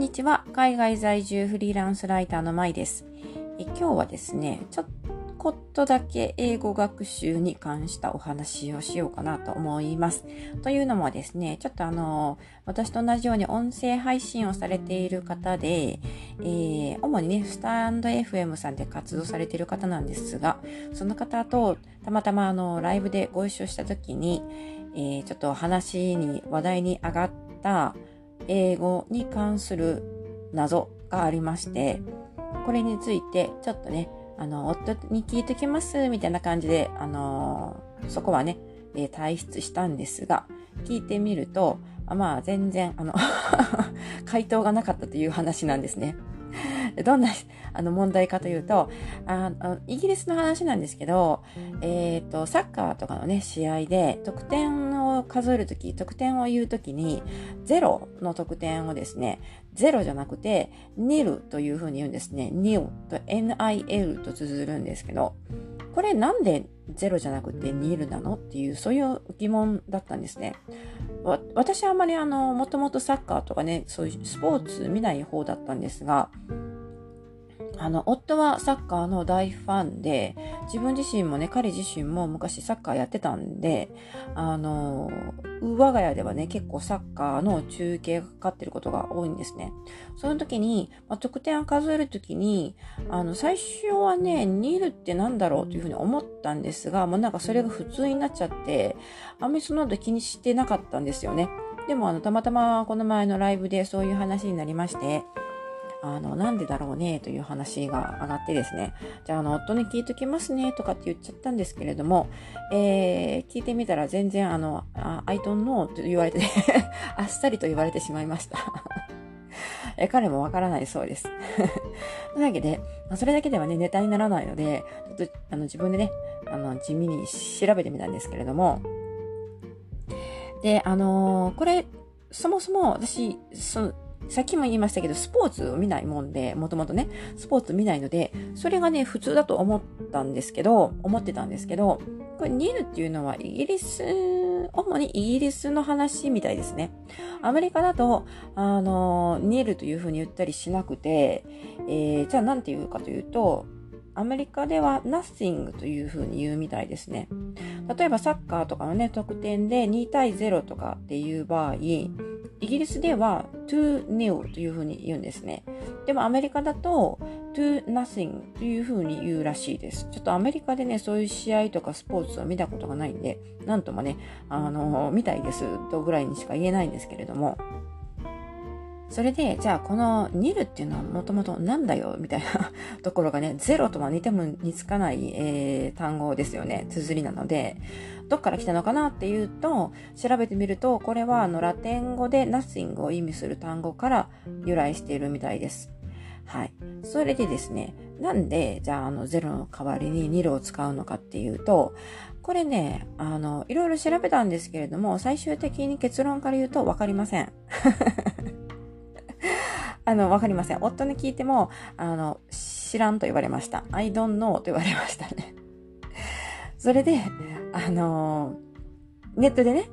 んにちは。海外在住フリーランスライターのまいです。え今日はですね、ちょっとだけ英語学習に関したお話をしようかなと思います。というのもですね、ちょっとあの、私と同じように音声配信をされている方で、えー、主にね、スタンド FM さんで活動されている方なんですが、その方とたまたまあの、ライブでご一緒した時に、えー、ちょっと話に、話題に上がった英語に関する謎がありまして、これについてちょっとね、あの、夫に聞いてきますみたいな感じで、あのそこはね、え、退出したんですが、聞いてみると、あまあ全然、あの 回答がなかったという話なんですね。どんなあの問題かというとあの、イギリスの話なんですけど、え、ー、と、サッカーとかのね、試合で得点を数えるとき、得点を言うときに、0の得点をですね、0じゃなくて、nil というふうに言うんですね。nil と nil と綴るんですけど、これなんで0じゃなくて2なのっていう、そういう疑問だったんですね。私はあまりあの、もともとサッカーとかね、そういうスポーツ見ない方だったんですが、あの、夫はサッカーの大ファンで、自分自身もね、彼自身も昔サッカーやってたんで、あの、我が家ではね、結構サッカーの中継がかかってることが多いんですね。その時に、まあ、得点を数える時に、あの、最初はね、ニールってなんだろうというふうに思ったんですが、もうなんかそれが普通になっちゃって、あんまりその後気にしてなかったんですよね。でもあの、たまたまこの前のライブでそういう話になりまして、あの、なんでだろうね、という話が上がってですね、じゃあ、あの、夫に聞いときますね、とかって言っちゃったんですけれども、えー、聞いてみたら全然、あの、I don't know と言われて あっさりと言われてしまいました。え彼もわからないそうです。というわけで、まあ、それだけではね、ネタにならないので、ちょっとあの自分でね、あの地味に調べてみたんですけれども、で、あのー、これ、そもそも私、その、さっきも言いましたけど、スポーツを見ないもんで、もともとね、スポーツ見ないので、それがね、普通だと思ったんですけど、思ってたんですけど、これニールっていうのはイギリス、主にイギリスの話みたいですね。アメリカだと、あの、ニールというふうに言ったりしなくて、えー、じゃあ何て言うかというと、アメリカでは nothing というふうに言うみたいですね。例えばサッカーとかのね、得点で2対0とかっていう場合、イギリスでは to nil というふうに言うんですね。でもアメリカだと to nothing というふうに言うらしいです。ちょっとアメリカでね、そういう試合とかスポーツを見たことがないんで、なんともね、あの、見たいですとぐらいにしか言えないんですけれども、それで、じゃあこのニルっていうのはもともとなんだよみたいな ところがね、ゼロとは似ても似つかない、えー、単語ですよね。綴りなので、どっから来たのかなっていうと、調べてみると、これはあのラテン語で nothing を意味する単語から由来しているみたいです。はい。それでですね、なんで、じゃあ、あの、ゼロの代わりにニルを使うのかっていうと、これね、あの、いろいろ調べたんですけれども、最終的に結論から言うと分かりません。あの、わかりません。夫に聞いても、あの、知らんと言われました。I don't know と言われましたね。それで、あの、ネットでね、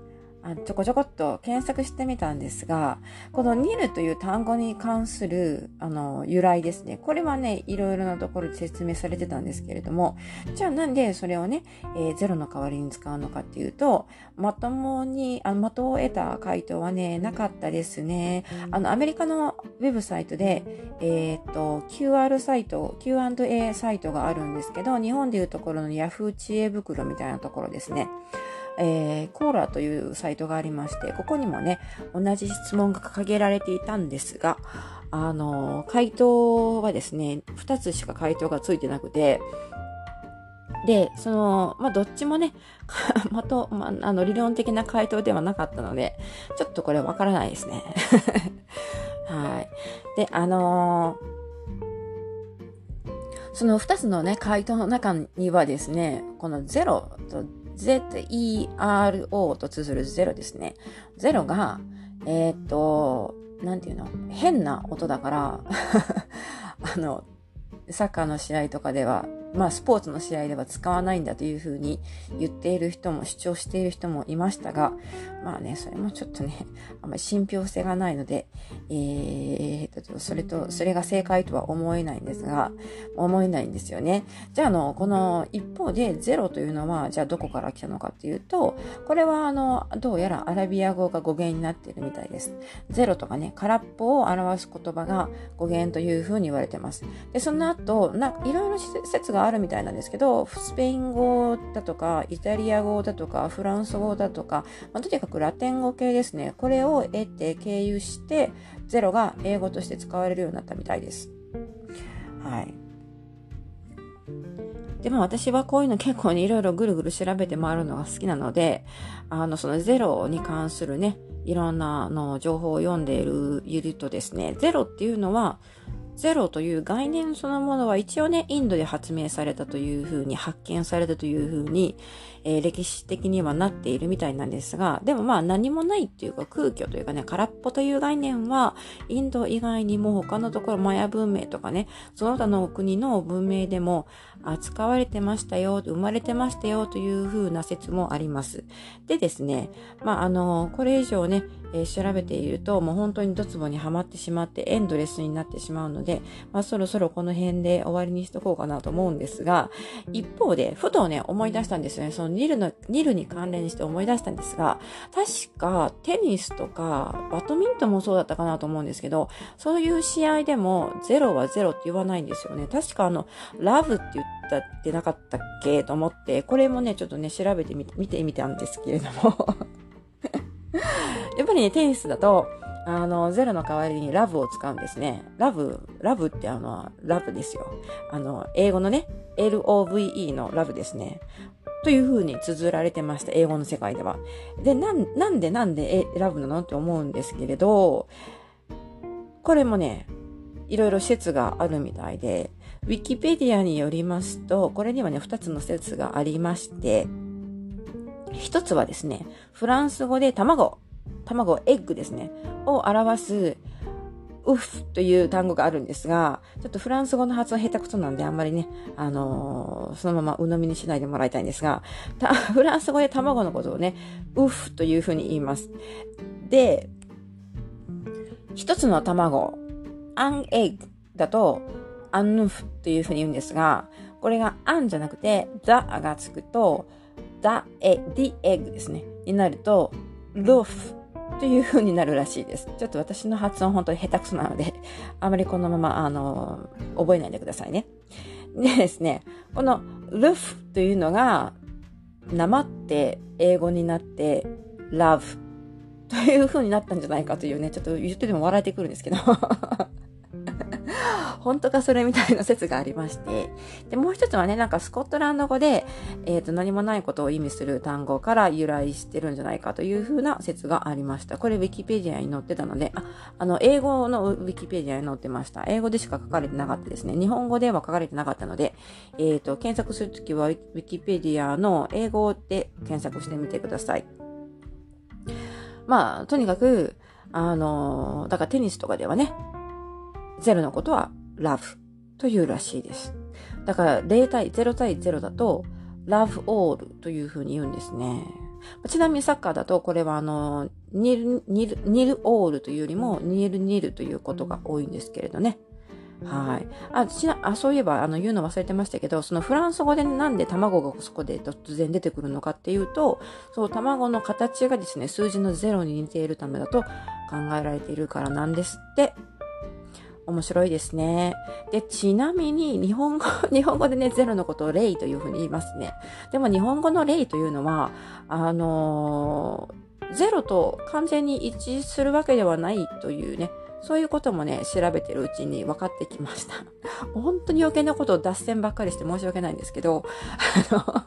ちょこちょこっと検索してみたんですが、このニルという単語に関する、あの、由来ですね。これはね、いろいろなところで説明されてたんですけれども、じゃあなんでそれをね、えー、ゼロの代わりに使うのかっていうと、まともに、あの、的を得た回答はね、なかったですね。あの、アメリカのウェブサイトで、えっ、と、QR サイト、Q&A サイトがあるんですけど、日本でいうところの Yahoo 知恵袋みたいなところですね。えー、コーラというサイトがありまして、ここにもね、同じ質問が掲げられていたんですが、あの、回答はですね、2つしか回答がついてなくて、で、その、まあ、どっちもね、まと、まあ、あの、理論的な回答ではなかったので、ちょっとこれわからないですね。はい。で、あのーその2つのね、回答の中にはですね、この0と ZERO と綴るゼロですね。ゼロが、えー、っと、なんていうの？変な音だから あの、サッカーの試合とかではまあ、スポーツの試合では使わないんだというふうに言っている人も主張している人もいましたが、まあね、それもちょっとね、あんまり信憑性がないので、えー、それと、それが正解とは思えないんですが、思えないんですよね。じゃあ、あの、この一方でゼロというのは、じゃあどこから来たのかっていうと、これはあの、どうやらアラビア語が語源になっているみたいです。ゼロとかね、空っぽを表す言葉が語源というふうに言われてます。で、その後、ないろいろ説があるみたいなんですけど、スペイン語だとか、イタリア語だとか、フランス語だとか、まあ、とにかくラテン語系ですね。これを得て経由して、ゼロが英語として使われるようになったみたいです。はい。でも私はこういうの結構にいろいろぐるぐる調べて回るのが好きなので、あの、そのゼロに関するね、いろんなの情報を読んでいる、いるとですね、ゼロっていうのは、ゼロという概念そのものは一応ね、インドで発明されたというふうに、発見されたというふうに、えー、歴史的にはなっているみたいなんですが、でもまあ何もないっていうか空虚というかね、空っぽという概念は、インド以外にも他のところ、マヤ文明とかね、その他の国の文明でも扱われてましたよ、生まれてましたよというふうな説もあります。でですね、まああの、これ以上ね、えー、調べていると、もう本当にドツボにはまってしまってエンドレスになってしまうので、まあそろそろこの辺で終わりにしとこうかなと思うんですが、一方で、ふとね、思い出したんですよね。そのニルの、ニルに関連して思い出したんですが、確かテニスとかバドミントンもそうだったかなと思うんですけど、そういう試合でもゼロはゼロって言わないんですよね。確かあの、ラブって言ったってなかったっけと思って、これもね、ちょっとね、調べてみて見てみたんですけれども やっぱりね、テニスだと、あの、ゼロの代わりにラブを使うんですね。ラブ、ラブってあの、ラブですよ。あの、英語のね、LOVE のラブですね。という風に綴られてました。英語の世界では。で、なん、なんでなんでえラブなの？って思うんですけれど、これもね、いろいろ説があるみたいで、ウィキペディアによりますと、これにはね、二つの説がありまして、一つはですね、フランス語で卵、卵、エッグですね、を表す、ウフという単語があるんですが、ちょっとフランス語の発音下手くそなんであんまりね、あのー、そのまま鵜呑みにしないでもらいたいんですが、フランス語で卵のことをね、ウフというふうに言います。で、一つの卵、アンエッグだと、アンヌフというふうに言うんですが、これがアンじゃなくて、ザがつくと、ザエ、ディエッグですね。になると、ロフという風になるらしいです。ちょっと私の発音本当に下手くそなので、あまりこのまま、あの、覚えないでくださいね。でですね、このルフというのが、なまって英語になって、ラブという風になったんじゃないかというね、ちょっと言ってても笑えてくるんですけど本当かそれみたいな説がありまして、で、もう一つはね、なんかスコットランド語で、えっ、ー、と、何もないことを意味する単語から由来してるんじゃないかというふうな説がありました。これウィキペディアに載ってたので、あ、あの、英語のウィキペディアに載ってました。英語でしか書かれてなかったですね。日本語では書かれてなかったので、えっ、ー、と、検索するときはウィキペディアの英語で検索してみてください。まあ、とにかく、あの、だからテニスとかではね、ゼロのことは love というらしいです。だから0対0対0だと love all というふうに言うんですね。ちなみにサッカーだとこれはあの、ニル、ニル、ニルオールというよりもニルニルということが多いんですけれどね。はい。あ、ちな、あ、そういえば、あの、言うの忘れてましたけど、そのフランス語でなんで卵がそこで突然出てくるのかっていうと、そう、卵の形がですね、数字の0に似ているためだと考えられているからなんですって。面白いですね。で、ちなみに日本語、日本語でね、ゼロのことをレイというふうに言いますね。でも日本語のレイというのは、あのー、ゼロと完全に一致するわけではないというね、そういうこともね、調べてるうちに分かってきました。本当に余計なことを脱線ばっかりして申し訳ないんですけど、あの、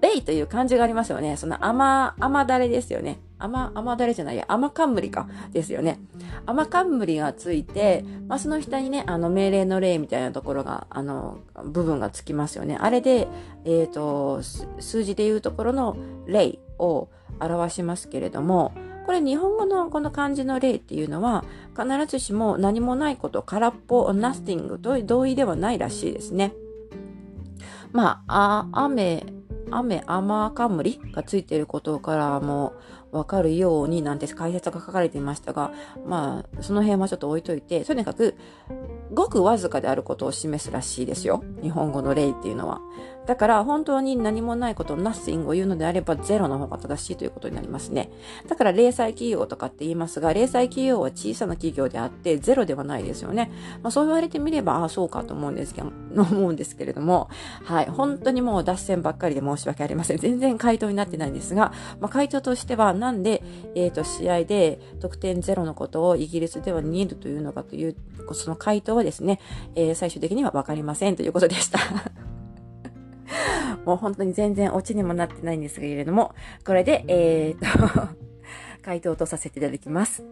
レイという漢字がありますよね。その甘、甘だれですよね。甘、甘だれじゃないや、甘冠か。ですよね。甘冠がついて、まあ、その下にね、あの、命令の例みたいなところが、あの、部分がつきますよね。あれで、えっ、ー、と、数字でいうところの例を表しますけれども、これ日本語のこの漢字の例っていうのは、必ずしも何もないこと、空っぽ、nothing と同意ではないらしいですね。まあ、あ雨、雨、雨冠がついていることからもわかるようになんて解説が書かれていましたが、まあ、その辺はちょっと置いといて、とにかく、ごくわずかであることを示すらしいですよ。日本語の例っていうのは。だから本当に何もないこと、nothing を言うのであればゼロの方が正しいということになりますね。だから零細企業とかって言いますが、零細企業は小さな企業であってゼロではないですよね。まあ、そう言われてみれば、ああ、そうかと思うんですけど、の思うんですけれども、はい。本当にもう脱線ばっかりで申し訳ありません。全然回答になってないんですが、まあ、回答としては、なんで、えっ、ー、と、試合で得点ゼロのことをイギリスでは2るというのかという、その回答はですね、えー、最終的にはわかりませんということでした。もう本当に全然オチにもなってないんですけれども、これで、えー、と 回答とさせていただきます。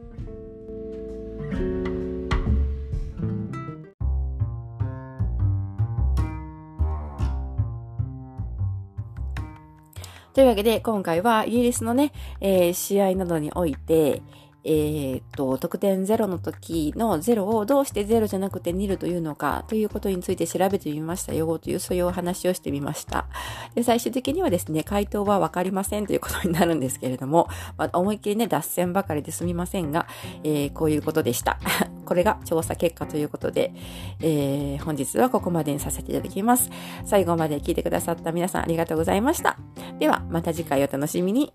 というわけで、今回はイギリスのね、えー、試合などにおいて、えー、っと、得点0の時の0をどうして0じゃなくて2るというのかということについて調べてみましたよというそういうお話をしてみました。で、最終的にはですね、回答はわかりませんということになるんですけれども、まあ、思いっきりね、脱線ばかりですみませんが、えー、こういうことでした。これが調査結果ということで、えー、本日はここまでにさせていただきます。最後まで聞いてくださった皆さんありがとうございました。では、また次回お楽しみに。